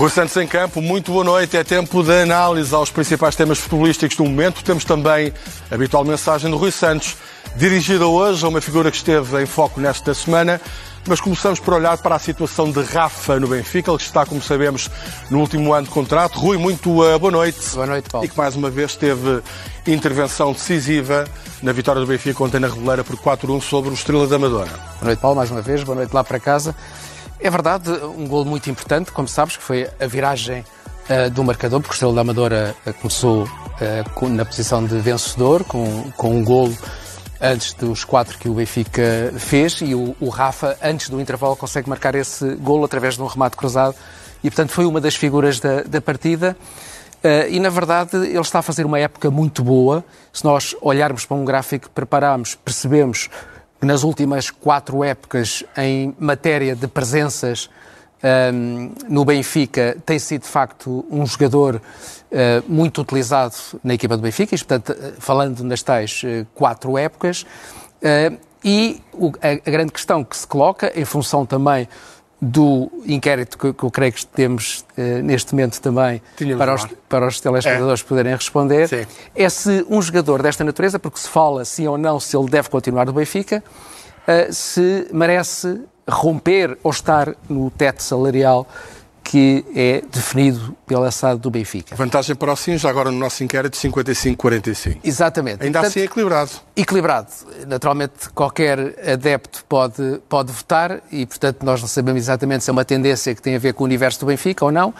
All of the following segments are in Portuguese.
Rui Santos em campo, muito boa noite. É tempo de análise aos principais temas futebolísticos do momento. Temos também a habitual mensagem do Rui Santos, dirigida hoje a uma figura que esteve em foco nesta semana. Mas começamos por olhar para a situação de Rafa no Benfica, ele que está, como sabemos, no último ano de contrato. Rui, muito uh, boa noite. Boa noite, Paulo. E que mais uma vez teve intervenção decisiva na vitória do Benfica ontem na Reveleira por 4-1 sobre o Estrela da Amadora. Boa noite, Paulo, mais uma vez. Boa noite lá para casa. É verdade, um gol muito importante, como sabes, que foi a viragem uh, do marcador, porque o Estrela da Amadora uh, começou uh, na posição de vencedor, com, com um golo antes dos quatro que o Benfica fez, e o, o, Rafa, antes do intervalo, consegue marcar esse golo através de um remate cruzado, e portanto foi uma das figuras da, da partida. e na verdade ele está a fazer uma época muito boa. Se nós olharmos para um gráfico que preparámos, percebemos nas últimas quatro épocas, em matéria de presenças um, no Benfica, tem sido de facto um jogador uh, muito utilizado na equipa do Benfica, e, portanto, falando nas tais uh, quatro épocas. Uh, e o, a, a, grande questão que se coloca, em função também do inquérito que, que eu creio que temos uh, neste momento também para os, para os telespectadores é. poderem responder, Sim. é se um jogador desta natureza, porque se fala sim ou não se ele deve continuar no Benfica, uh, se merece romper ou estar no teto salarial que é definido pela SAD do Benfica. Vantagem para o sim, já agora no nosso inquérito, 55-45. Exatamente. Ainda Portanto, assim equilibrado. Equilibrado. Naturalmente, qualquer adepto pode, pode votar e, portanto, nós não sabemos exatamente se é uma tendência que tem a ver com o universo do Benfica ou não.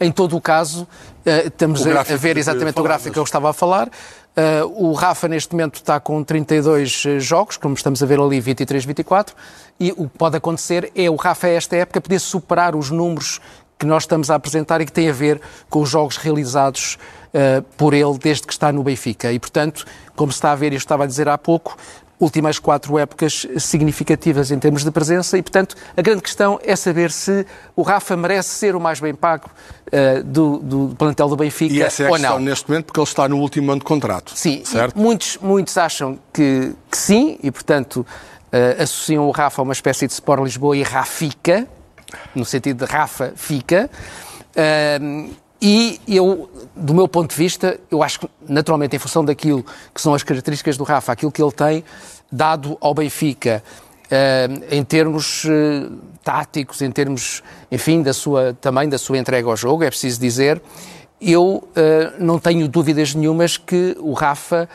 Em todo o caso, uh, estamos a, ver exatamente o gráfico que eu estava a falar. Uh, o Rafa, neste momento, está com 32 eh, jogos, como estamos a ver ali, 23, 24. E o que pode acontecer é o Rafa, esta época, poder superar os números que nós estamos a apresentar e que tem a ver com os jogos realizados uh, por ele desde que está no Benfica. E, portanto, como se está a ver e eu estava a dizer há pouco, últimas quatro épocas significativas em termos de presença e, portanto, a grande questão é saber se o Rafa merece ser o mais bem pago uh, do, do, plantel do Benfica e essa é a ou questão não. neste momento porque ele está no último ano de contrato. Sim, certo? muitos, muitos acham que, que sim e, portanto, uh, associam o Rafa a uma espécie de Sport Lisboa e Rafica, no sentido de Rafa fica. Uh, e eu, do meu ponto de vista, eu acho que, naturalmente, em função daquilo que são as características do Rafa, aquilo que ele tem dado ao Benfica, uh, em termos uh, táticos, em termos, enfim, da sua, também da sua entrega ao jogo, é preciso dizer, eu não tenho dúvidas nenhumas que o Rafa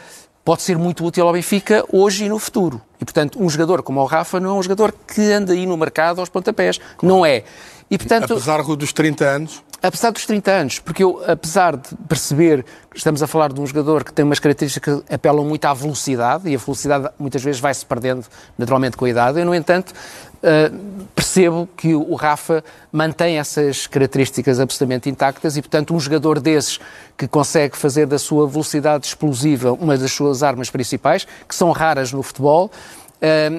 pode ser muito útil ao Benfica hoje e no futuro. E, portanto, um jogador como o Rafa não é um jogador que anda aí no mercado aos pontapés. Não é. E, portanto, apesar dos 30 anos? Apesar dos 30 anos, porque eu, apesar de perceber que estamos a falar de um jogador que tem umas características que apelam muito à velocidade, e a velocidade muitas vezes vai-se perdendo naturalmente com a idade, eu, no entanto, uh, percebo que o Rafa mantém essas características absolutamente intactas e, portanto, um jogador desses que consegue fazer da sua velocidade explosiva uma das suas armas principais, que são raras no futebol,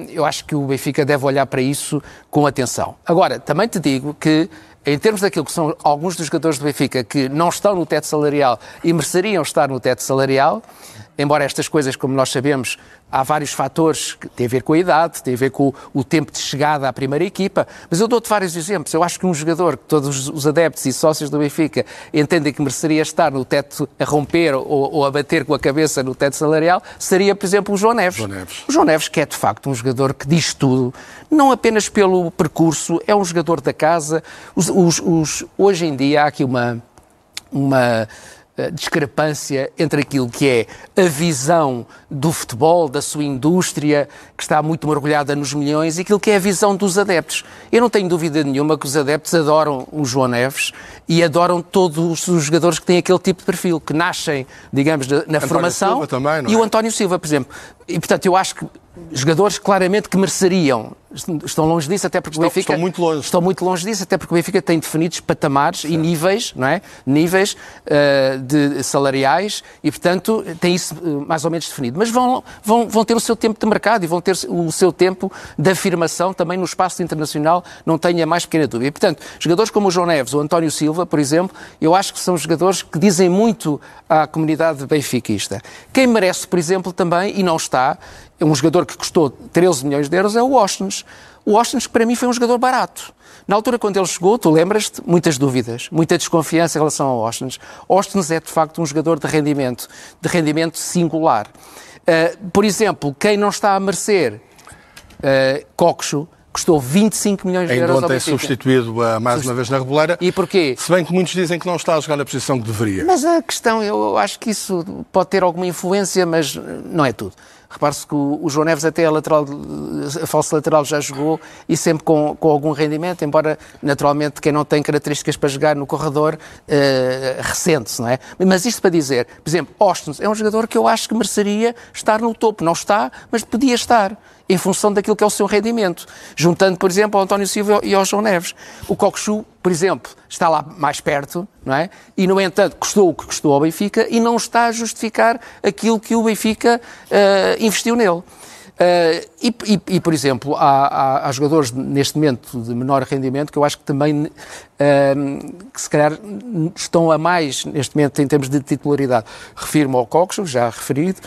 eu acho que o Benfica deve olhar para isso com atenção. Agora, também te digo que em termos daquilo que são alguns dos jogadores do Benfica que não estão no teto salarial e mereceriam estar no teto salarial, embora estas coisas, como nós sabemos, há vários fatores que têm a ver com a idade, têm a ver com o, tempo de chegada à primeira equipa, mas eu dou-te vários exemplos. Eu acho que um jogador que todos os adeptos e sócios do Benfica entendem que mereceria estar no teto a romper ou, ou a bater com a cabeça no teto salarial, seria, por exemplo, o João Neves. João Neves. O João Neves, que é de facto um jogador que diz tudo, não apenas pelo percurso, é um jogador da casa. Os, os, os, hoje em dia há aqui uma. uma discrepância entre aquilo que é a visão do futebol, da sua indústria, que está muito mergulhada nos milhões, e aquilo que é a visão dos adeptos. Eu não tenho dúvida nenhuma que os adeptos adoram o João Neves e adoram todos os jogadores que têm aquele tipo de perfil, que nascem, digamos, na António formação. Também, e o António Silva, por exemplo. E, portanto, eu acho que jogadores claramente que mereceriam. Estão longe disso, até porque estão, o Benfica. Estão muito longe. Estão muito longe disso, até porque o Benfica tem definidos patamares e níveis, não é? Níveis uh, de salariais e, portanto, tem isso uh, mais ou menos definido. Mas vão, vão, vão ter o seu tempo de mercado e vão ter o seu tempo de afirmação também no espaço internacional, não tenha mais pequena dúvida. E, portanto, jogadores como o João Neves ou o António Silva, por exemplo, eu acho que são jogadores que dizem muito à comunidade benfiquista. Quem merece, por exemplo, também, e não está, um jogador que custou 13 milhões de euros é o Austin. O que para mim foi um jogador barato. Na altura, quando ele chegou, tu lembras-te, muitas dúvidas, muita desconfiança em relação ao Austin. Austin é, de facto, um jogador de rendimento, de rendimento singular. Uh, por exemplo, quem não está a merecer uh, Coxo, custou 25 milhões de Ainda euros ontem substituído uh, mais uma vez na Reboleira. E porquê? Se bem que muitos dizem que não está a jogar na posição que deveria. Mas a questão, eu acho que isso pode ter alguma influência, mas não é tudo. Repare-se que o, João Neves até a, lateral, a falso lateral já jogou e sempre com, com algum rendimento, embora naturalmente quem não tem características para jogar no corredor uh, recente, não é? Mas isto para dizer, por exemplo, Austin é um jogador que eu acho que mereceria estar no topo. Não está, mas podia estar em função daquilo que é o seu rendimento. Juntando, por exemplo, ao António Silva e ao João Neves. O Cocosu, por exemplo, está lá mais perto, não é? E, no entanto, custou o que custou ao Benfica e não está a justificar aquilo que o Benfica uh, investiu nele. Uh, e, e, e, por exemplo, há, há, há, jogadores neste momento de menor rendimento que eu acho que também, uh, que se calhar estão a mais neste momento em termos de titularidade. Refiro-me ao Coxo, já referido,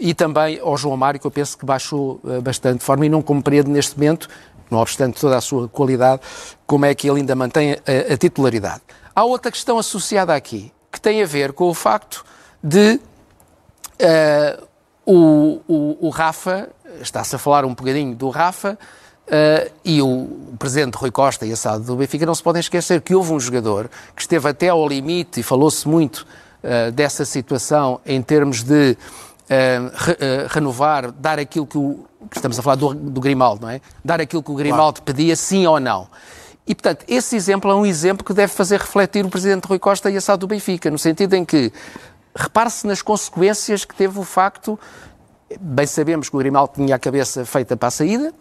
e também ao João Mário, que eu penso que baixou uh, bastante de forma e não compreendo neste momento, não obstante toda a sua qualidade, como é que ele ainda mantém a, a titularidade. Há outra questão associada aqui, que tem a ver com o facto de uh, o, o, o, Rafa, está-se a falar um bocadinho do Rafa, uh, e o, o presidente Rui Costa e a SAD do Benfica não se podem esquecer que houve um jogador que esteve até ao limite, e falou-se muito uh, dessa situação em termos de re, uh, renovar, dar aquilo que o. Que estamos a falar do, do Grimaldo, não é? Dar aquilo que o Grimaldo claro. pedia, sim ou não. E, portanto, esse exemplo é um exemplo que deve fazer refletir o presidente Rui Costa e a SAD do Benfica, no sentido em que repare-se nas consequências que teve o facto. Bem sabemos que o Grimaldo tinha a cabeça feita para a saída,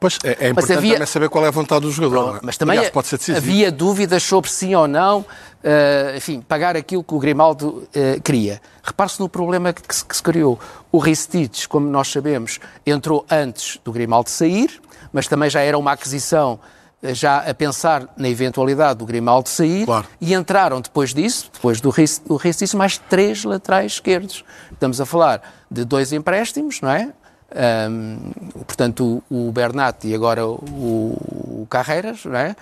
Pois, é, é importante havia... também saber qual é a vontade do jogador. Pronto, é? mas também Aliás, pode ser havia dúvidas sobre sim ou não, uh, enfim, pagar aquilo que o Grimaldo uh, queria. Repare-se no problema que, que, se criou. O Ristich, como nós sabemos, entrou antes do Grimaldo sair, mas também já era uma aquisição eh, já a pensar na eventualidade do Grimaldo sair claro. e entraram depois disso, depois do Ristich, mais três laterais esquerdos. Estamos a falar de dois empréstimos, não é? Um, portanto, o, o Bernat e agora o, o Carreiras, não é?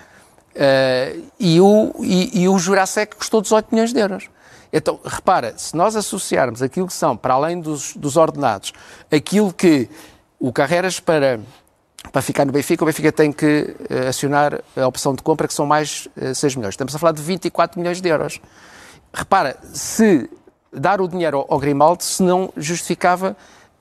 Uh, e, o, e, e o Jurasek custou 18 milhões de euros. Então, repara, se nós associarmos aquilo que são, para além dos, dos ordenados, aquilo que o Carreiras para, para ficar no Benfica, o Benfica tem que uh, acionar a opção de compra, que são mais uh, eh, 6 milhões. Estamos a falar de 24 milhões de euros. Repara, se dar o dinheiro ao, ao Grimaldo, se não justificava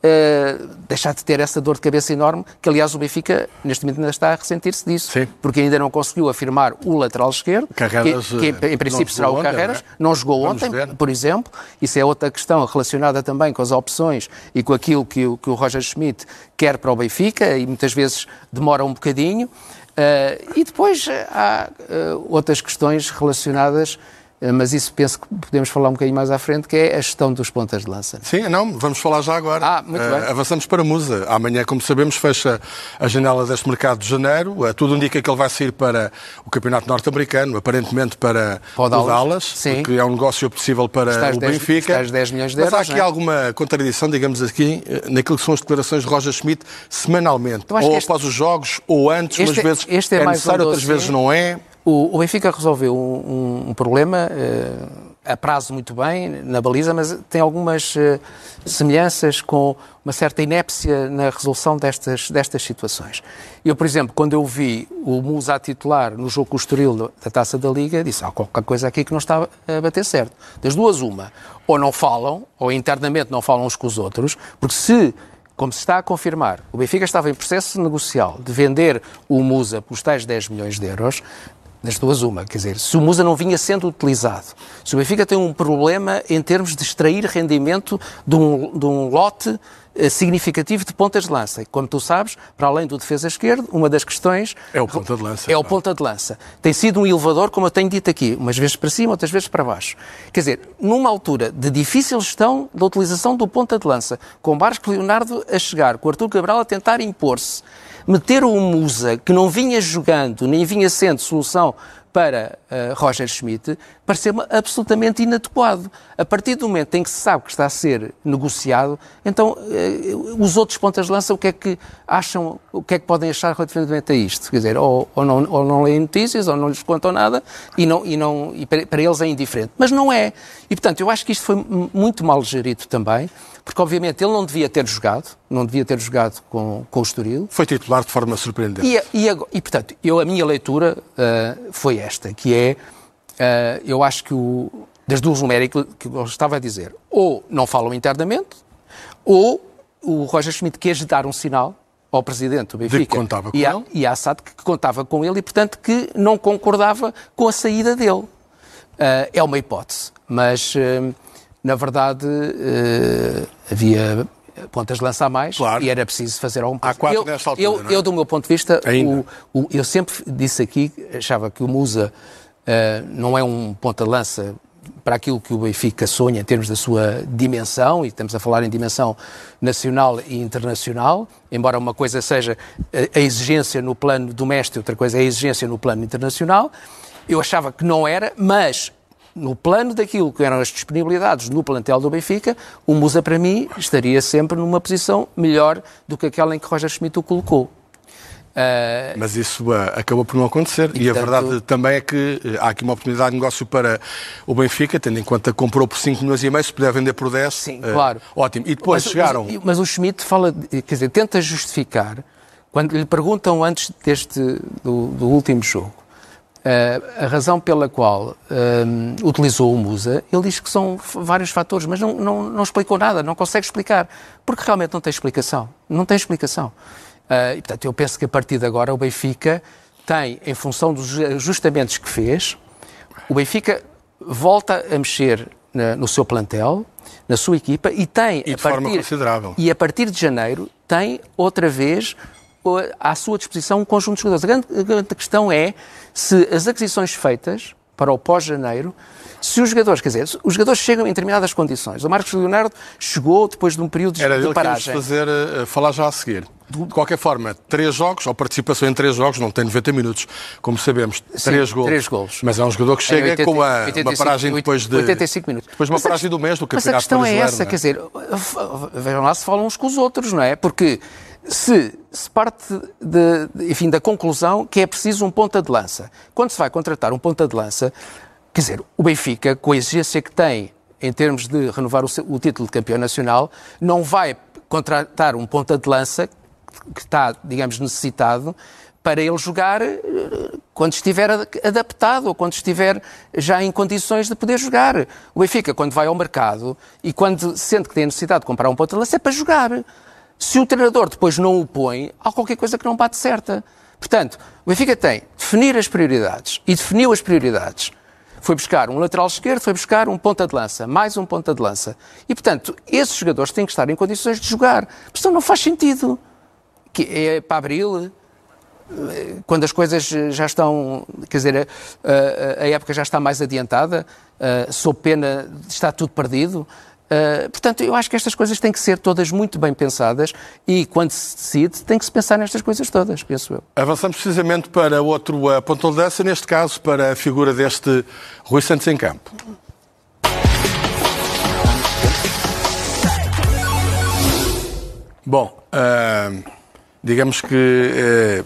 uh, deixar de ter essa dor de cabeça enorme, que aliás o Benfica neste momento ainda está a ressentir-se disso, Sim. porque ainda não conseguiu afirmar o lateral esquerdo, Carreras, que, que, em princípio será o Carreras, ontem, não, é? não jogou Vamos ontem, ver. por exemplo, isso é outra questão relacionada também com as opções e com aquilo que o, que o Roger Schmidt quer para o Benfica e muitas vezes demora um bocadinho. Uh, e depois há uh, outras questões relacionadas eh, mas isso penso que podemos falar um bocadinho mais à frente, que é a gestão dos pontas de lança. Sim, não, vamos falar já agora. Ah, muito uh, bem. Avançamos para Musa. Amanhã, como sabemos, fecha a janela deste mercado de janeiro. Uh, tudo indica que ele vai sair para o Campeonato Norte-Americano, aparentemente para o Dallas, Sim. porque é um negócio possível para o 10, Benfica. 10 milhões de euros, mas há aqui é? alguma contradição, digamos aqui, naquilo que são as declarações de Roger Schmidt semanalmente. Ou este... após os jogos, ou antes, este, umas vezes este é, é necessário, um outras vezes não é. O, o Benfica resolveu um, um, problema uh, a prazo muito bem na baliza, mas tem algumas uh, semelhanças com uma certa inépcia na resolução destas, destas situações. Eu, por exemplo, quando eu vi o Musa a titular no jogo com o Estoril da Taça da Liga, disse, há qualquer coisa aqui que não está a bater certo. Das duas, uma. Ou não falam, ou internamente não falam uns com os outros, porque se como se está a confirmar, o Benfica estava em processo negocial de vender o Musa pelos tais 10 milhões de euros, das duas uma, quer dizer, se o Musa não vinha sendo utilizado, se o Benfica tem um problema em termos de extrair rendimento de um, de um lote significativo de pontas de lança. E, como tu sabes, para além do defesa esquerdo, uma das questões... É o ponta de lança. É o ponta de lança. Tem sido um elevador, como eu tenho dito aqui, umas vezes para cima, outras vezes para baixo. Quer dizer, numa altura de difícil gestão da utilização do ponta de lança, com Barco Leonardo a chegar, com o Artur Cabral a tentar impor-se, meter o Musa, que não vinha jogando, nem vinha sendo solução para uh, Roger Schmidt pareceu-me absolutamente inadequado. A partir do momento em que se sabe que está a ser negociado, então uh, os outros pontas de lança o que é que acham, o que é que podem achar relativamente a isto? Quer dizer, ou, ou, não, ou não leem notícias, ou não lhes contam nada, e, não, e, não, e para, para eles é indiferente. Mas não é. E, portanto, eu acho que isto foi muito mal gerido também porque obviamente ele não devia ter jogado, não devia ter jogado com, com o Estoril. Foi titular de forma surpreendente. E, e, e portanto, eu, a minha leitura uh, foi esta, que é, uh, eu acho que o, das duas numéricas que eu estava a dizer, ou não falam internamente, ou o Roger Schmidt quis dar um sinal ao presidente do Benfica de que contava com e, a, ele. e a SAD que contava com ele e, portanto, que não concordava com a saída dele. Uh, é uma hipótese, mas na verdade, uh, havia pontas de lança a mais claro. e era preciso fazer algum Há quatro eu, nesta altura, eu, não é? eu, do meu ponto de vista, o, o, eu sempre disse aqui, achava que o Musa uh, não é um ponta de lança para aquilo que o Benfica sonha em termos da sua dimensão, e estamos a falar em dimensão nacional e internacional, embora uma coisa seja a exigência no plano doméstico, outra coisa é a exigência no plano internacional. Eu achava que não era, mas no plano daquilo que eram as disponibilidades no plantel do Benfica, o Musa, para mim, estaria sempre numa posição melhor do que aquela em que Roger Schmidt o colocou. Uh, Mas isso uh, acabou por não acontecer. E, e portanto, a verdade também é que uh, há aqui uma oportunidade de negócio para o Benfica, tendo em conta que comprou por 5 milhões e meio, se puder vender por 10. Sim, claro. Ótimo. E depois mas, chegaram. Mas, mas, o Schmidt fala, quer dizer, tenta justificar, quando lhe perguntam antes deste, do, do último jogo, a razão pela qual uh, utilizou o Musa, ele diz que são vários fatores, mas não, não, não, explicou nada, não consegue explicar, porque realmente não tem explicação. Não tem explicação. Uh, e, portanto, eu penso que a partir de agora o Benfica tem, em função dos ajustamentos que fez, o Benfica volta a mexer na, no seu plantel, na sua equipa, e tem, e a partir, e a partir de janeiro, tem outra vez à sua disposição um conjunto de jogadores. A grande, a grande questão é se as aquisições feitas para o pós-janeiro, se os jogadores, quer dizer, os jogadores chegam em determinadas condições. O Marcos Leonardo chegou depois de um período de, Era de paragem. Que fazer, uh, falar já a seguir. De qualquer forma, três jogos, ou participação em três jogos, não tem 90 minutos, como sabemos, Sim, três gols. Três gols. Mas é um jogador que chega 80, com a, 85, uma paragem depois de... 85 minutos. Depois de uma mas paragem a, do mês do Mas campeonato a questão é essa, é? quer dizer, vejam lá se falam uns com os outros, não é? Porque se, se parte de, enfim, da conclusão que é preciso um ponta de lança. Quando se vai contratar um ponta de lança, quer dizer, o Benfica, com a exigência que tem em termos de renovar o, o título de campeão nacional, não vai contratar um ponta de lança que está, digamos, necessitado para ele jogar eh, quando estiver adaptado ou quando estiver já em condições de poder jogar. O Benfica, quando vai ao mercado e quando sente que tem necessidade de comprar um ponta de lança, é para jogar. Se o treinador depois não o põe, há qualquer coisa que não bate certa. Portanto, o Benfica tem definir as prioridades e definiu as prioridades. Foi buscar um lateral esquerdo, foi buscar um ponta de lança, mais um ponta de lança. E, portanto, esses jogadores têm que estar em condições de jogar. Senão não faz sentido. Que é para abril, quando as coisas já estão, quer dizer, a, a época já está mais adiantada, sob pena de estar tudo perdido. Uh, portanto, eu acho que estas coisas têm que ser todas muito bem pensadas e, quando se decide, tem que se pensar nestas coisas todas, penso eu. Avançamos precisamente para outro uh, ponto de dança, neste caso para a figura deste Rui Santos em campo. Bom, uh, digamos que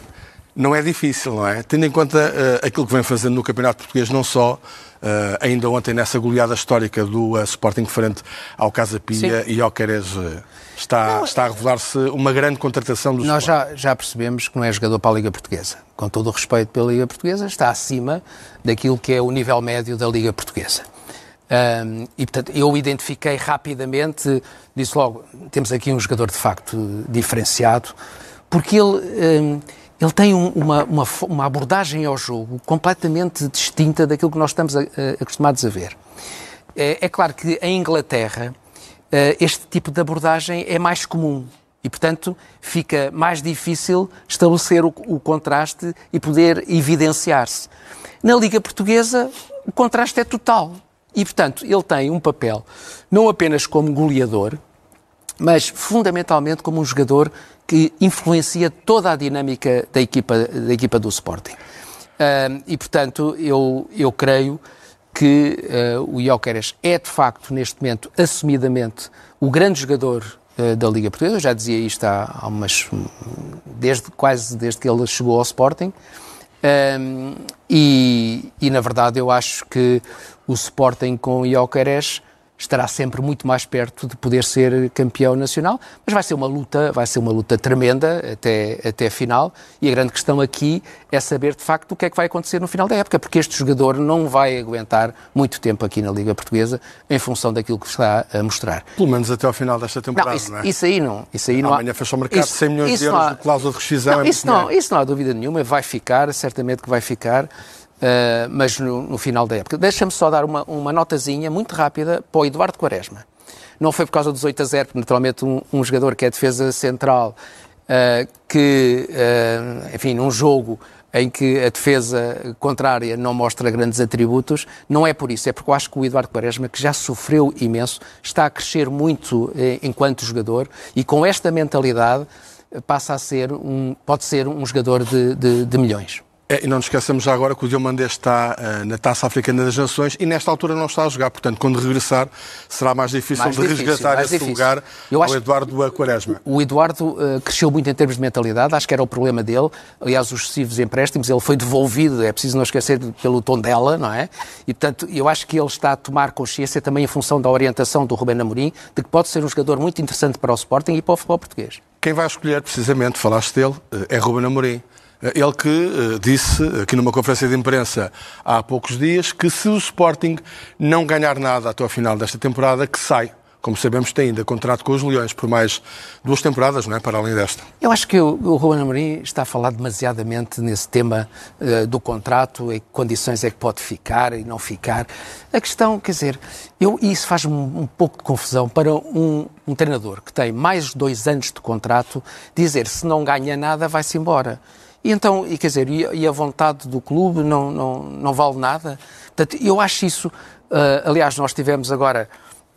não é difícil, não é? Tendo em conta uh, aquilo que vem fazendo no Campeonato Português, não só Uh, ainda ontem nessa goleada histórica do uh, Sporting frente ao Casa Pia Sim. e ao Queres está, está a revelar-se uma grande contratação do Nós já, já percebemos que não é jogador para a Liga Portuguesa. Com todo o respeito pela Liga Portuguesa, está acima daquilo que é o nível médio da Liga Portuguesa. Um, e, portanto, eu identifiquei rapidamente, disse logo, temos aqui um jogador de facto diferenciado, porque ele... Um, ele tem um, uma, uma, uma, abordagem ao jogo completamente distinta daquilo que nós estamos a, a, acostumados a ver. É, é, claro que em Inglaterra uh, este tipo de abordagem é mais comum e, portanto, fica mais difícil estabelecer o, o contraste e poder evidenciar-se. Na Liga Portuguesa, o contraste é total. E, portanto, ele tem um papel não apenas como goleador, mas fundamentalmente como um jogador que influencia toda a dinâmica da equipa, da equipa do Sporting. Uh, e, portanto, eu, eu creio que uh, o Jóqueres é, de facto, neste momento, assumidamente, o grande jogador uh, da Liga Portuguesa. Eu já dizia isto há, há umas... Desde, quase desde que ele chegou ao Sporting. Um, e, e, na verdade, eu acho que o Sporting com o Jóqueres estará sempre muito mais perto de poder ser campeão nacional, mas vai ser uma luta, vai ser uma luta tremenda até, até a final, e a grande questão aqui é saber de facto o que é que vai acontecer no final da época, porque este jogador não vai aguentar muito tempo aqui na Liga Portuguesa em função daquilo que está a mostrar. Pelo menos até ao final desta temporada, não, isso, não é? Isso aí não. Isso aí não Amanhã há... fechou o mercado, isso, 100 milhões de euros há... de cláusula de rescisão. Não, é isso, não, isso não há dúvida nenhuma, vai ficar, certamente que vai ficar. Uh, mas no, no, final da época. Deixa-me só dar uma, uma notazinha muito rápida para o Eduardo Quaresma. Não foi por causa dos 8 a 0, porque naturalmente um, um jogador que é defesa central, uh, que, uh, enfim, num jogo em que a defesa contrária não mostra grandes atributos, não é por isso, é porque eu acho que o Eduardo Quaresma, que já sofreu imenso, está a crescer muito eh, enquanto jogador e com esta mentalidade passa a ser um, pode ser um jogador de, de, de milhões. É, e não nos esqueçamos já agora que o Diomandé está uh, na Taça Africana das Nações e nesta altura não está a jogar. Portanto, quando regressar, será mais difícil mais de difícil, resgatar esse difícil. lugar Eu ao Eduardo Quaresma. O Eduardo uh, cresceu muito em termos de mentalidade, acho que era o problema dele. Aliás, os excessivos empréstimos, ele foi devolvido, é preciso não esquecer, pelo tom dela, não é? E, portanto, eu acho que ele está a tomar consciência também em função da orientação do Rubén Amorim, de que pode ser um jogador muito interessante para o Sporting e para o futebol português. Quem vai escolher, precisamente, falaste dele, eh, é Rubén Amorim. Ele que uh, disse aqui numa conferência de imprensa há poucos dias que se o Sporting não ganhar nada até ao final desta temporada, que sai. Como sabemos, tem ainda contrato com os Leões por mais duas temporadas, não é? Para além desta. Eu acho que o, o Ruben Amorim está a falar demasiadamente nesse tema uh, do contrato e que condições é que pode ficar e não ficar. A questão, quer dizer, eu, isso faz-me um, pouco de confusão para um, um treinador que tem mais de dois anos de contrato dizer se não ganha nada vai-se embora. E então, e quer dizer, e, a vontade do clube não, não, não vale nada? Portanto, eu acho isso, uh, aliás, nós tivemos agora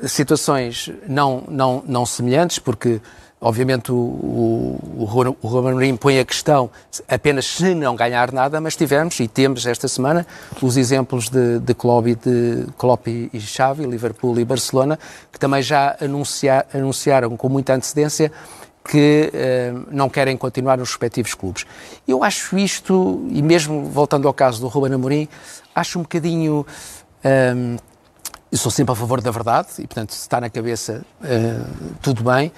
situações não, não, não semelhantes, porque obviamente o, o, o põe a questão apenas se não ganhar nada, mas tivemos e temos esta semana os exemplos de, de Klopp, de Klopp e Xavi, Liverpool e Barcelona, que também já anunciar, anunciaram com muita antecedência que uh, não querem continuar nos respectivos clubes. Eu acho isto, e mesmo voltando ao caso do Ruben Amorim, acho um bocadinho... Um, eh, eu sou sempre a favor da verdade e, portanto, se está na cabeça, uh, tudo bem,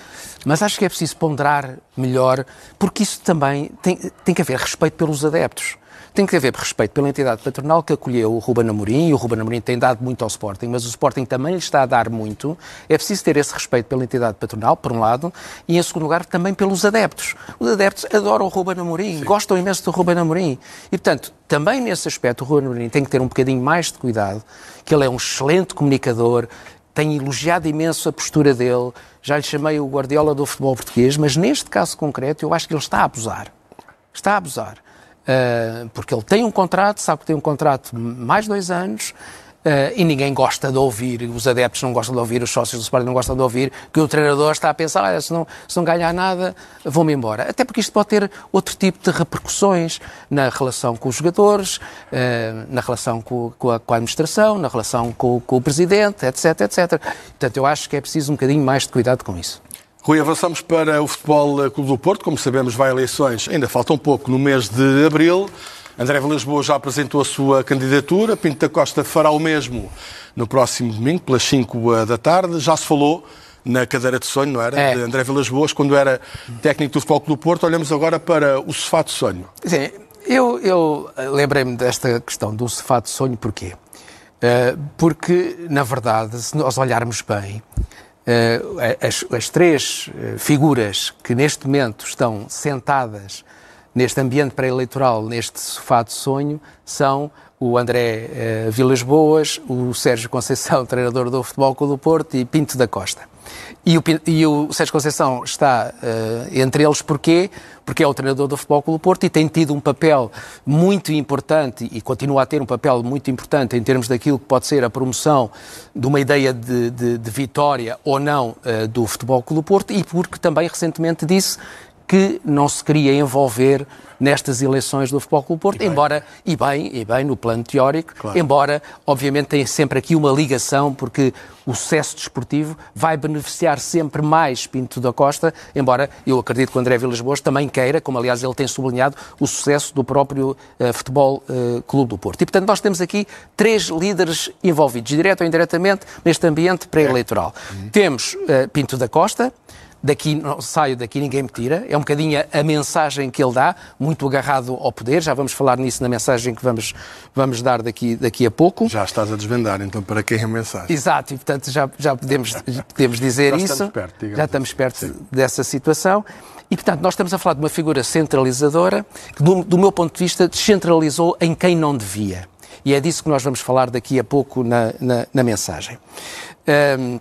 mas acho que é preciso ponderar melhor, porque isso também tem, tem que haver respeito pelos adeptos. Tem que haver respeito pela entidade patronal que acolheu o Ruben Amorim, e o Ruben Amorim tem dado muito ao Sporting, mas o Sporting também lhe está a dar muito. É preciso ter esse respeito pela entidade patronal, por um lado, e em segundo lugar também pelos adeptos. Os adeptos adoram o Ruben Amorim, Sim. gostam imenso do Ruben Amorim. E, portanto, também nesse aspecto o Ruben Amorim tem que ter um bocadinho mais de cuidado, que ele é um excelente comunicador, tem elogiado imenso a postura dele, já lhe chamei o Guardiola do futebol português, mas neste caso concreto eu acho que ele está a abusar. Está a abusar. Uh, porque ele tem um contrato, sabe que tem um contrato mais dois anos, Uh, e ninguém gosta de ouvir, os adeptos não gostam de ouvir, os sócios do Sporting não gostam de ouvir, que o treinador está a pensar, ah, se, não, se não ganhar nada, vou-me embora. Até porque isto pode ter outro tipo de repercussões na relação com os jogadores, uh, na relação com, com, a, com, a, administração, na relação com, com o presidente, etc, etc. Portanto, eu acho que é preciso um bocadinho mais de cuidado com isso. Rui, avançamos para o Futebol Clube do Porto. Como sabemos, vai a eleições, ainda falta um pouco, no mês de abril. André Lisboa já apresentou a sua candidatura. Pinto da Costa fará o mesmo no próximo domingo, pelas 5 eh, da tarde. Já se falou na cadeira de sonho, não era? É. De André Vilas Boas, quando era técnico do Futebol Clube do Porto. Olhamos agora para o sofá de sonho. Sim, eu, eu lembrei-me desta questão do sofá de sonho, porquê? Uh, porque, na verdade, se nós olharmos bem, as, as, três uh, figuras que neste momento estão sentadas neste ambiente pré-eleitoral, neste sofá de sonho, são o André Vilas Boas, o Sérgio Conceição, treinador do Futebol Clube do Porto, e Pinto da Costa. E o, e o Sérgio Conceição está uh, entre eles porquê? Porque é o treinador do Futebol Clube Porto e tem tido um papel muito importante e continua a ter um papel muito importante em termos daquilo que pode ser a promoção de uma ideia de, de, de vitória ou não uh, do Futebol Clube Porto e porque também recentemente disse que não se queria envolver nestas eleições do Futebol Clube Porto, e embora, e bem, e bem, no plano teórico, claro. embora, obviamente, tenha sempre aqui uma ligação, porque o sucesso desportivo vai beneficiar sempre mais Pinto da Costa, embora eu acredito que o André Vilas Boas também queira, como aliás ele tem sublinhado, o sucesso do próprio uh, Futebol uh, Clube do Porto. E, portanto, nós temos aqui três líderes envolvidos, direto ou indiretamente, neste ambiente pré-eleitoral. É. Uhum. Temos uh, Pinto da Costa, daqui não saio, daqui ninguém me tira. É um bocadinho a, mensagem que ele dá, muito agarrado ao poder. Já vamos falar nisso na mensagem que vamos, vamos dar daqui, daqui a pouco. Já estás a desvendar, então, para quem é a mensagem. Exato, e portanto já, já podemos, podemos dizer já isso. Estamos perto, já estamos assim. perto Sim. dessa situação. E, portanto, nós estamos a falar de uma figura centralizadora que, do, do meu ponto de vista, descentralizou em quem não devia. E é disso que nós vamos falar daqui a pouco na, na, na mensagem. Uh,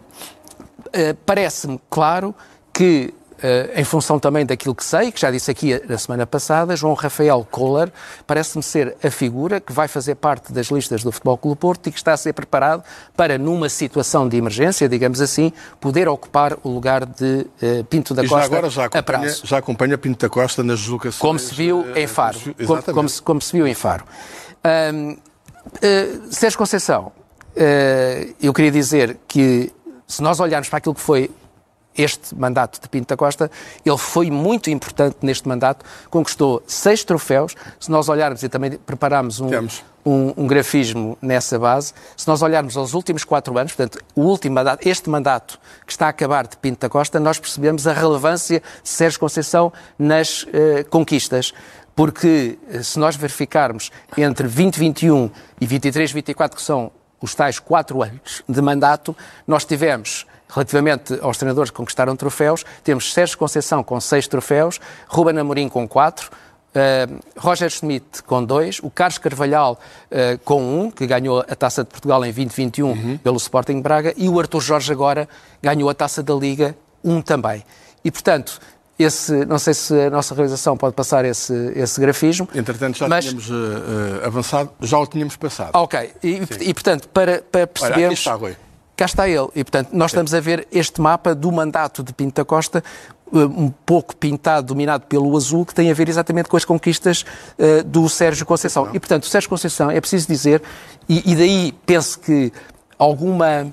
Parece-me claro que, uh, em função também daquilo que sei, que já disse aqui na semana passada, João Rafael Kohler parece-me ser a figura que vai fazer parte das listas do Futebol Clube Porto e que está a ser preparado para, numa situação de emergência, digamos assim, poder ocupar o lugar de uh, Pinto da e Costa já agora já acompanha, já acompanha Pinto da Costa nas deslocações. Como se viu em Faro. Como, como, se, como, se, viu em Faro. Um, uh, Sérgio Conceição, uh, eu queria dizer que se nós olharmos para aquilo que foi este mandato de Pinto da Costa, ele foi muito importante neste mandato, conquistou seis troféus. Se nós olharmos, e também preparámos um, um, um, grafismo nessa base, se nós olharmos aos últimos quatro anos, portanto, o último mandato, este mandato que está a acabar de Pinto da Costa, nós percebemos a relevância de Sérgio Conceição nas uh, conquistas. Porque eh, se nós verificarmos entre 2021 e 23, 24, que são os tais quatro anos de mandato, nós tivemos Relativamente aos treinadores que conquistaram troféus, temos Sérgio Conceição com seis troféus, Ruben Amorim com quatro, Uh, Roger Schmidt com dois, o Carlos Carvalhal uh, com um, que ganhou a Taça de Portugal em 2021 uhum. pelo Sporting Braga, e o Arthur Jorge agora ganhou a Taça da Liga, um também. E, portanto, esse, não sei se a nossa realização pode passar esse, esse grafismo. Entretanto, já mas... tínhamos uh, avançado, já o tínhamos passado. Ok, e, e portanto, para, para percebermos... Olha, aqui está, Rui cá está ele. E, portanto, nós estamos a ver este mapa do mandato de Pinto da Costa, eh, um pouco pintado, dominado pelo azul, que tem a ver exatamente com as conquistas uh, do Sérgio Conceição. E, portanto, o Sérgio Conceição, é preciso dizer, e, e daí penso que alguma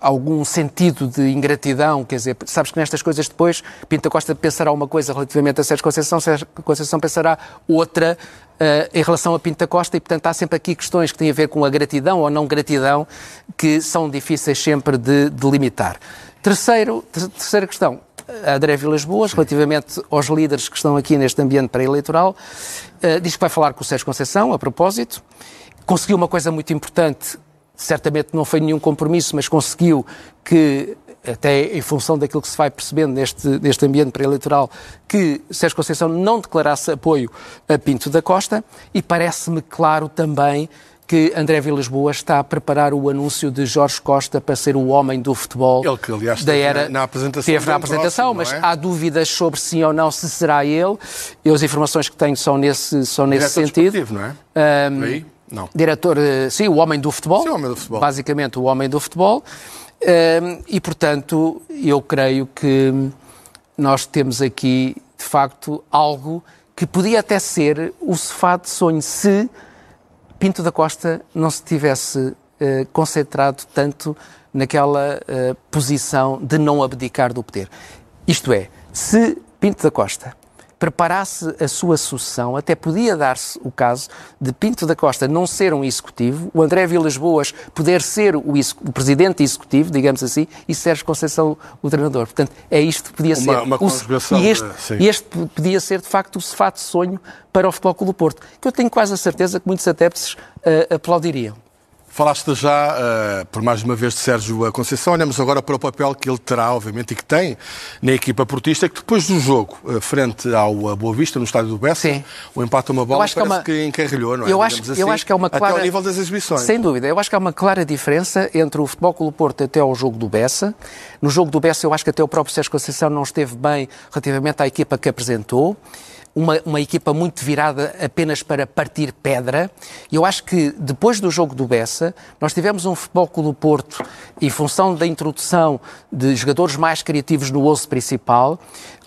algum sentido de ingratidão, quer dizer, sabes que nestas coisas depois Pinto Costa pensará uma coisa relativamente a Sérgio Conceição, Sérgio Conceição pensará outra uh, em relação a Pinto Costa e, portanto, há sempre aqui questões que têm a ver com a gratidão ou não gratidão que são difíceis sempre de delimitar. Terceiro, terceira questão, André Vilas Boas, relativamente aos líderes que estão aqui neste ambiente pré-eleitoral, uh, diz que vai falar com o Sérgio Conceição, a propósito, conseguiu uma coisa muito importante certamente não foi nenhum compromisso, mas conseguiu que, até em função daquilo que se vai percebendo neste, neste ambiente pré-eleitoral, que Sérgio Conceição não declarasse apoio a Pinto da Costa e parece-me claro também que André Vilas Boas está a preparar o anúncio de Jorge Costa para ser o homem do futebol ele que, aliás, da era na, na apresentação. Teve na apresentação, próximo, mas é? há dúvidas sobre sim ou não se será ele. Eu, as informações que tenho são nesse, são nesse sentido. Não é? Um, Aí? Não. Diretor, eh, sim, o homem do futebol. Sim, o homem do futebol. Basicamente, o homem do futebol. Ehm, e, portanto, eu creio que nós temos aqui, de facto, algo que podia até ser o sofá de sonho se Pinto da Costa não se tivesse eh, concentrado tanto naquela eh, posição de não abdicar do poder. Isto é, se Pinto da Costa preparasse a sua sucessão, até podia dar-se o caso de Pinto da Costa não ser um executivo, o André Vilas Boas poder ser o, o presidente executivo, digamos assim, e Sérgio Conceição o treinador. Portanto, é isto que podia uma, ser. Uma o, e este, este podia ser, de facto, o de sonho para o Futebol Clube do Porto, que eu tenho quase a certeza que muitos adeptos uh, aplaudiriam. Falaste já, uh, por mais uma vez, de Sérgio Conceição. Olhamos agora para o papel que ele terá, obviamente, e que tem na equipa portista, que depois do jogo, uh, frente ao Boa Vista, no estádio do Bessa, Sim. o empate a uma bola parece que, é uma... que encarrilhou, não é? Eu acho, assim, eu acho que é uma clara... Até ao nível das exibições. Sem dúvida. Eu acho que há uma clara diferença entre o Futebol Clube Porto até ao jogo do Bessa. No jogo do Bessa, eu acho que até o próprio Sérgio Conceição não esteve bem relativamente à equipa que apresentou uma, uma equipa muito virada apenas para partir pedra. E eu acho que depois do jogo do Bessa, nós tivemos um Futebol do Porto, em função da introdução de jogadores mais criativos no 11 principal,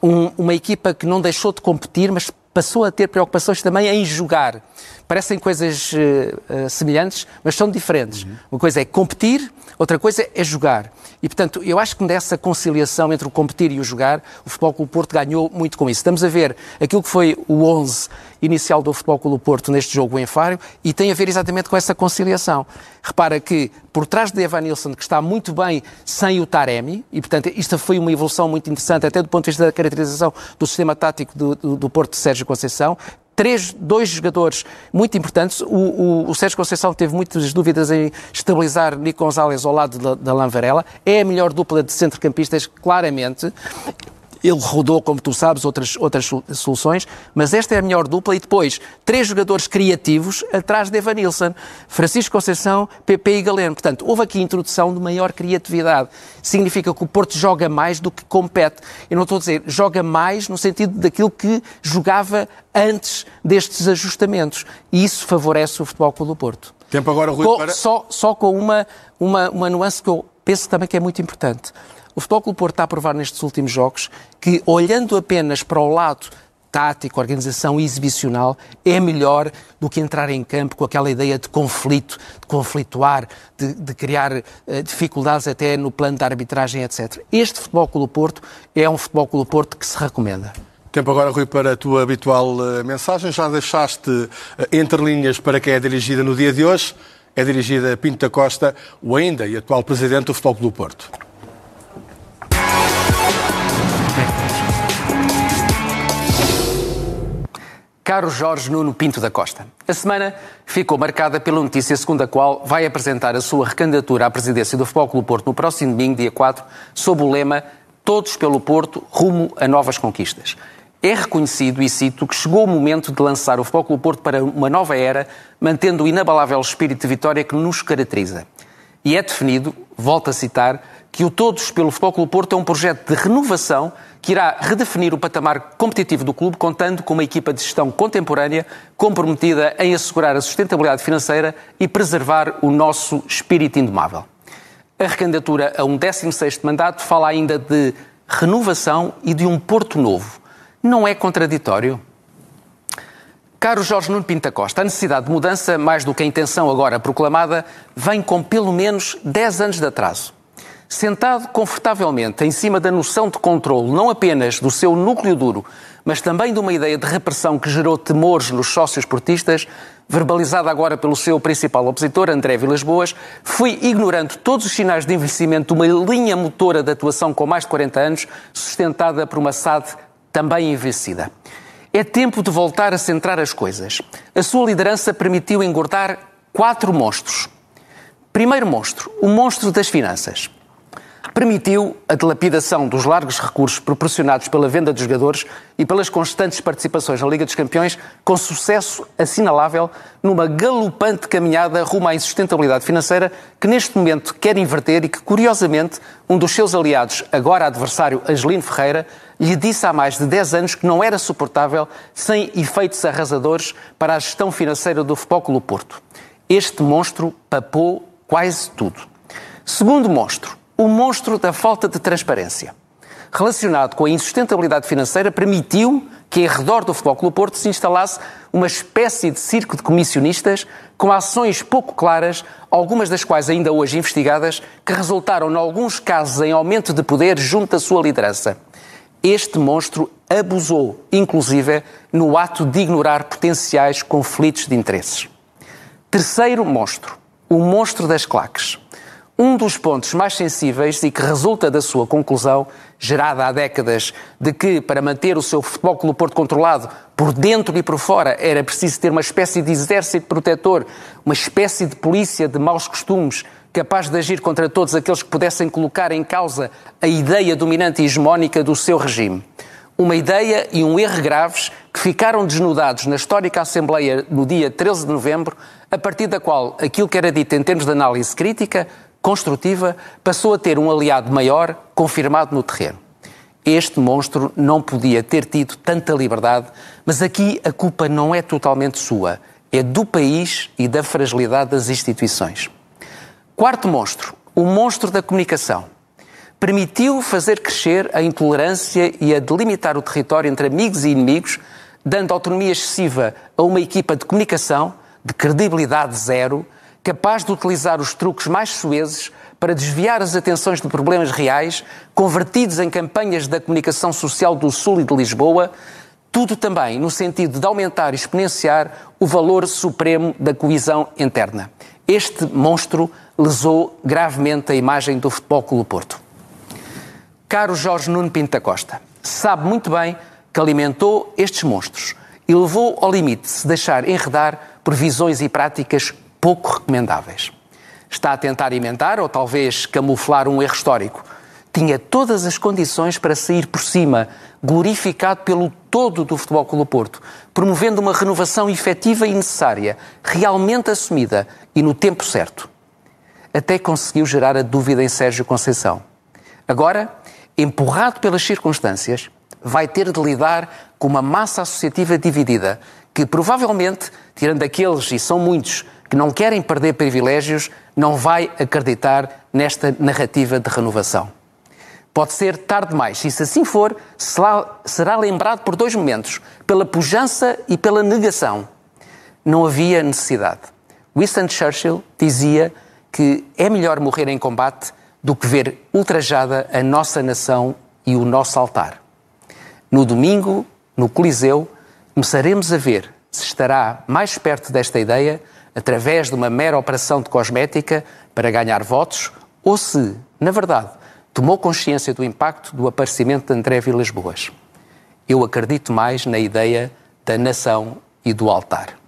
um, uma equipa que não deixou de competir, mas passou a ter preocupações também em jogar. Parecem coisas uh, uh, semelhantes, mas são diferentes. Uhum. Uma coisa é competir, outra coisa é jogar. E, portanto, eu acho que nessa conciliação entre o competir e o jogar, o Futebol Clube Porto ganhou muito com isso. Estamos a ver aquilo que foi o 11 inicial do Futebol Clube Porto neste jogo em Fário e tem a ver exatamente com essa conciliação. Repara que por trás de Evan Nilsson, que está muito bem sem o Taremi, e portanto isto foi uma evolução muito interessante até do ponto de vista da caracterização do sistema tático do, do, do Porto de Sérgio Conceição, três, dois jogadores muito importantes. O, o, o, Sérgio Conceição teve muitas dúvidas em estabilizar Nico Gonzalez ao lado da, da Lanvarela. É a melhor dupla de centrocampistas, claramente. Ele rodou, como tu sabes, outras, outras soluções, mas esta é a melhor dupla. E depois, três jogadores criativos atrás de Evan Nilsson, Francisco Conceição, PP e Galeno. Portanto, houve aqui introdução de maior criatividade. Significa que o Porto joga mais do que compete. Eu não estou a dizer joga mais no sentido daquilo que jogava antes destes ajustamentos. E isso favorece o Futebol Clube do Porto. Tempo agora, Rui, com, para... Só, só com uma, uma, uma nuance que eu penso também que é muito importante. O Futebol Clube Porto está a provar nestes últimos jogos que, olhando apenas para o lado tático, organização e exibicional, é melhor do que entrar em campo com aquela ideia de conflito, de conflituar, de, de criar uh, dificuldades até no plano da arbitragem, etc. Este Futebol Clube Porto é um Futebol Clube Porto que se recomenda. Tempo agora, Rui, para a tua habitual uh, mensagem. Já deixaste uh, entre linhas para quem é dirigida no dia de hoje. É dirigida a Pinto da Costa, o ainda e atual presidente do Futebol Clube Porto. Caro Jorge Nuno Pinto da Costa, a semana ficou marcada pela notícia segundo a qual vai apresentar a sua recandidatura à presidência do Futebol Clube Porto no próximo domingo, dia 4, sob o lema Todos pelo Porto, rumo a novas conquistas. É reconhecido, e cito, que chegou o momento de lançar o Futebol Clube Porto para uma nova era, mantendo o inabalável espírito de vitória que nos caracteriza. E é definido, volto a citar, que o Todos pelo Futebol Clube Porto é um projeto de renovação que irá redefinir o patamar competitivo do clube, contando com uma equipa de gestão contemporânea comprometida em assegurar a sustentabilidade financeira e preservar o nosso espírito indomável. A recandidatura a um 16º mandato fala ainda de renovação e de um Porto Novo. Não é contraditório? Caro Jorge Nuno Pinta Costa, a necessidade de mudança, mais do que a intenção agora proclamada, vem com pelo menos 10 anos de atraso. Sentado confortavelmente em cima da noção de controle, não apenas do seu núcleo duro, mas também de uma ideia de repressão que gerou temores nos sócios portistas, verbalizada agora pelo seu principal opositor, André Vilas Boas, foi ignorando todos os sinais de envelhecimento de uma linha motora de atuação com mais de 40 anos, sustentada por uma SAD também envelhecida. É tempo de voltar a centrar as coisas. A sua liderança permitiu engordar quatro monstros. Primeiro monstro, o monstro das finanças permitiu a dilapidação dos largos recursos proporcionados pela venda de jogadores e pelas constantes participações na Liga dos Campeões, com sucesso assinalável numa galopante caminhada rumo à insustentabilidade financeira que neste momento quer inverter e que, curiosamente, um dos seus aliados, agora adversário Angelino Ferreira, lhe disse há mais de 10 anos que não era suportável sem efeitos arrasadores para a gestão financeira do Futebol Porto. Este monstro papou quase tudo. Segundo monstro, o monstro da falta de transparência, relacionado com a insustentabilidade financeira, permitiu que, em redor do Futebol Clube Porto, se instalasse uma espécie de circo de comissionistas com ações pouco claras, algumas das quais ainda hoje investigadas, que resultaram, em alguns casos, em aumento de poder junto à sua liderança. Este monstro abusou, inclusive, no ato de ignorar potenciais conflitos de interesses. Terceiro monstro, o monstro das claques. Um dos pontos mais sensíveis e que resulta da sua conclusão, gerada há décadas, de que para manter o seu Futebol Clube Porto controlado por dentro e por fora era preciso ter uma espécie de exército protetor, uma espécie de polícia de maus costumes, capaz de agir contra todos aqueles que pudessem colocar em causa a ideia dominante e hegemónica do seu regime. Uma ideia e um erro graves que ficaram desnudados na histórica Assembleia no dia 13 de novembro, a partir da qual aquilo que era dito em termos de análise crítica construtiva, passou a ter um aliado maior confirmado no terreno. Este monstro não podia ter tido tanta liberdade, mas aqui a culpa não é totalmente sua, é do país e da fragilidade das instituições. Quarto monstro, o monstro da comunicação. Permitiu fazer crescer a intolerância e a delimitar o território entre amigos e inimigos, dando autonomia excessiva a uma equipa de comunicação de credibilidade zero, capaz de utilizar os truques mais suezes para desviar as atenções de problemas reais, convertidos em campanhas da comunicação social do Sul e de Lisboa, tudo também no sentido de aumentar e exponenciar o valor supremo da coesão interna. Este monstro lesou gravemente a imagem do Futebol Clube Porto. Caro Jorge Nuno Pinto da Costa, sabe muito bem que alimentou estes monstros e levou ao limite de se deixar enredar por visões e práticas pouco recomendáveis está a tentar alimentar ou talvez camuflar um erro histórico. Tinha todas as condições para sair por cima, glorificado pelo todo do Futebol Clube Porto, promovendo uma renovação efetiva e necessária, realmente assumida e no tempo certo. Até conseguiu gerar a dúvida em Sérgio Conceição. Agora, empurrado pelas circunstâncias, vai ter de lidar com uma massa associativa dividida, que provavelmente, tirando aqueles, e são muitos, que não querem perder privilégios, não vai acreditar nesta narrativa de renovação. Pode ser tarde demais. E se assim for, será lembrado por dois momentos: pela pujança e pela negação. Não havia necessidade. Winston Churchill dizia que é melhor morrer em combate do que ver ultrajada a nossa nação e o nosso altar. No domingo, no Coliseu, começaremos a ver se estará mais perto desta ideia através de uma mera operação de cosmética para ganhar votos ou se, na verdade, tomou consciência do impacto do aparecimento de André Vilas Boas. Eu acredito mais na ideia da nação e do altar.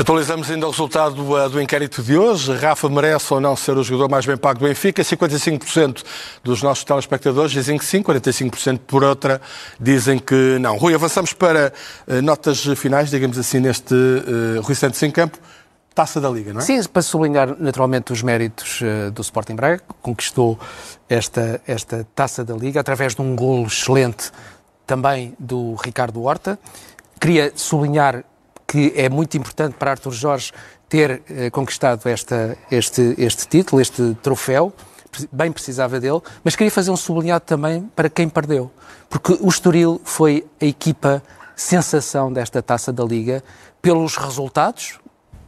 Atualizamos ainda o resultado uh, do inquérito de hoje. Rafa merece ou não ser o jogador mais bem pago do Benfica? 55% dos nossos telespectadores dizem que sim, 45% por outra dizem que não. Rui, avançamos para uh, notas finais, digamos assim, neste uh, Rui Santos em campo. Taça da Liga, não é? Sim, para sublinhar naturalmente os méritos uh, do Sporting Braga, conquistou esta, esta Taça da Liga através de um golo excelente também do Ricardo Horta. Queria sublinhar que é muito importante para Arthur Jorge ter eh, conquistado esta, este, este título, este troféu, bem precisava dele, mas queria fazer um sublinhado também para quem perdeu, porque o Estoril foi a equipa sensação desta taça da Liga pelos resultados,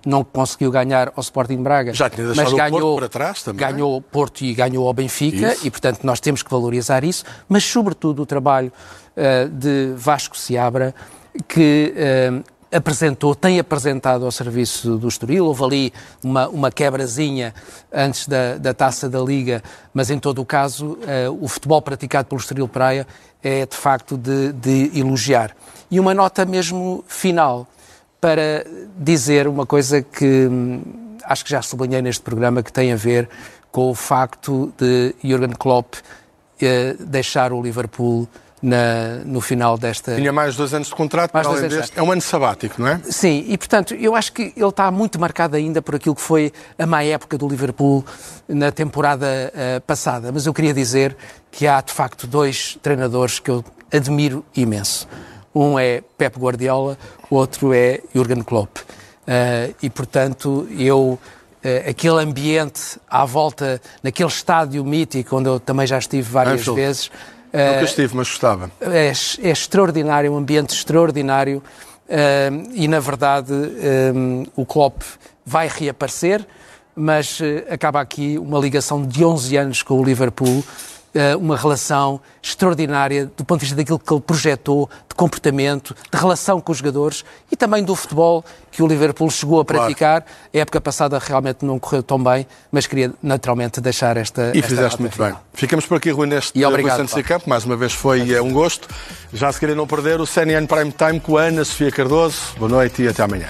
não conseguiu ganhar ao Sporting Braga, Já tinha mas ganhou, o Porto para trás também. ganhou o Porto e ganhou ao Benfica, isso. e portanto nós temos que valorizar isso, mas sobretudo o trabalho uh, de Vasco Seabra, que uh, apresentou, tem apresentado ao serviço do Estoril. Houve ali uma, uma quebrazinha antes da, da taça da Liga, mas em todo o caso, uh, o futebol praticado pelo Estoril Praia é de facto de, de elogiar. E uma nota mesmo final para dizer uma coisa que hum, acho que já sublinhei neste programa, que tem a ver com o facto de Jurgen Klopp uh, deixar o Liverpool na, no final desta. Tinha mais dois anos de contrato, mais além deste. É um ano sabático, não é? Sim, e portanto, eu acho que ele está muito marcado ainda por aquilo que foi a má época do Liverpool na temporada uh, passada. Mas eu queria dizer que há, de facto, dois treinadores que eu admiro imenso. Um é Pep Guardiola, o outro é Jurgen Klopp. Uh, e, portanto, eu Uh, aquele ambiente à volta, naquele estádio mítico, onde eu também já estive várias Anfield. vezes, Nunca estive, mas gostava. É, é extraordinário, é um ambiente extraordinário uh, e, na verdade, um, o Klopp vai reaparecer, mas acaba aqui uma ligação de 11 anos com o Liverpool eh, uma relação extraordinária do ponto de vista daquilo que ele projetou, de comportamento, de relação com os jogadores e também do futebol que o Liverpool chegou a praticar. Claro. A época passada realmente não correu tão bem, mas queria naturalmente deixar esta. E esta fizeste muito final. bem. Ficamos por aqui, Rui, neste e obrigado, Santos Campo. Mais uma vez foi um gosto. Já se queria não perder o CNN Prime Time com a Ana Sofia Cardoso. Boa noite e até amanhã.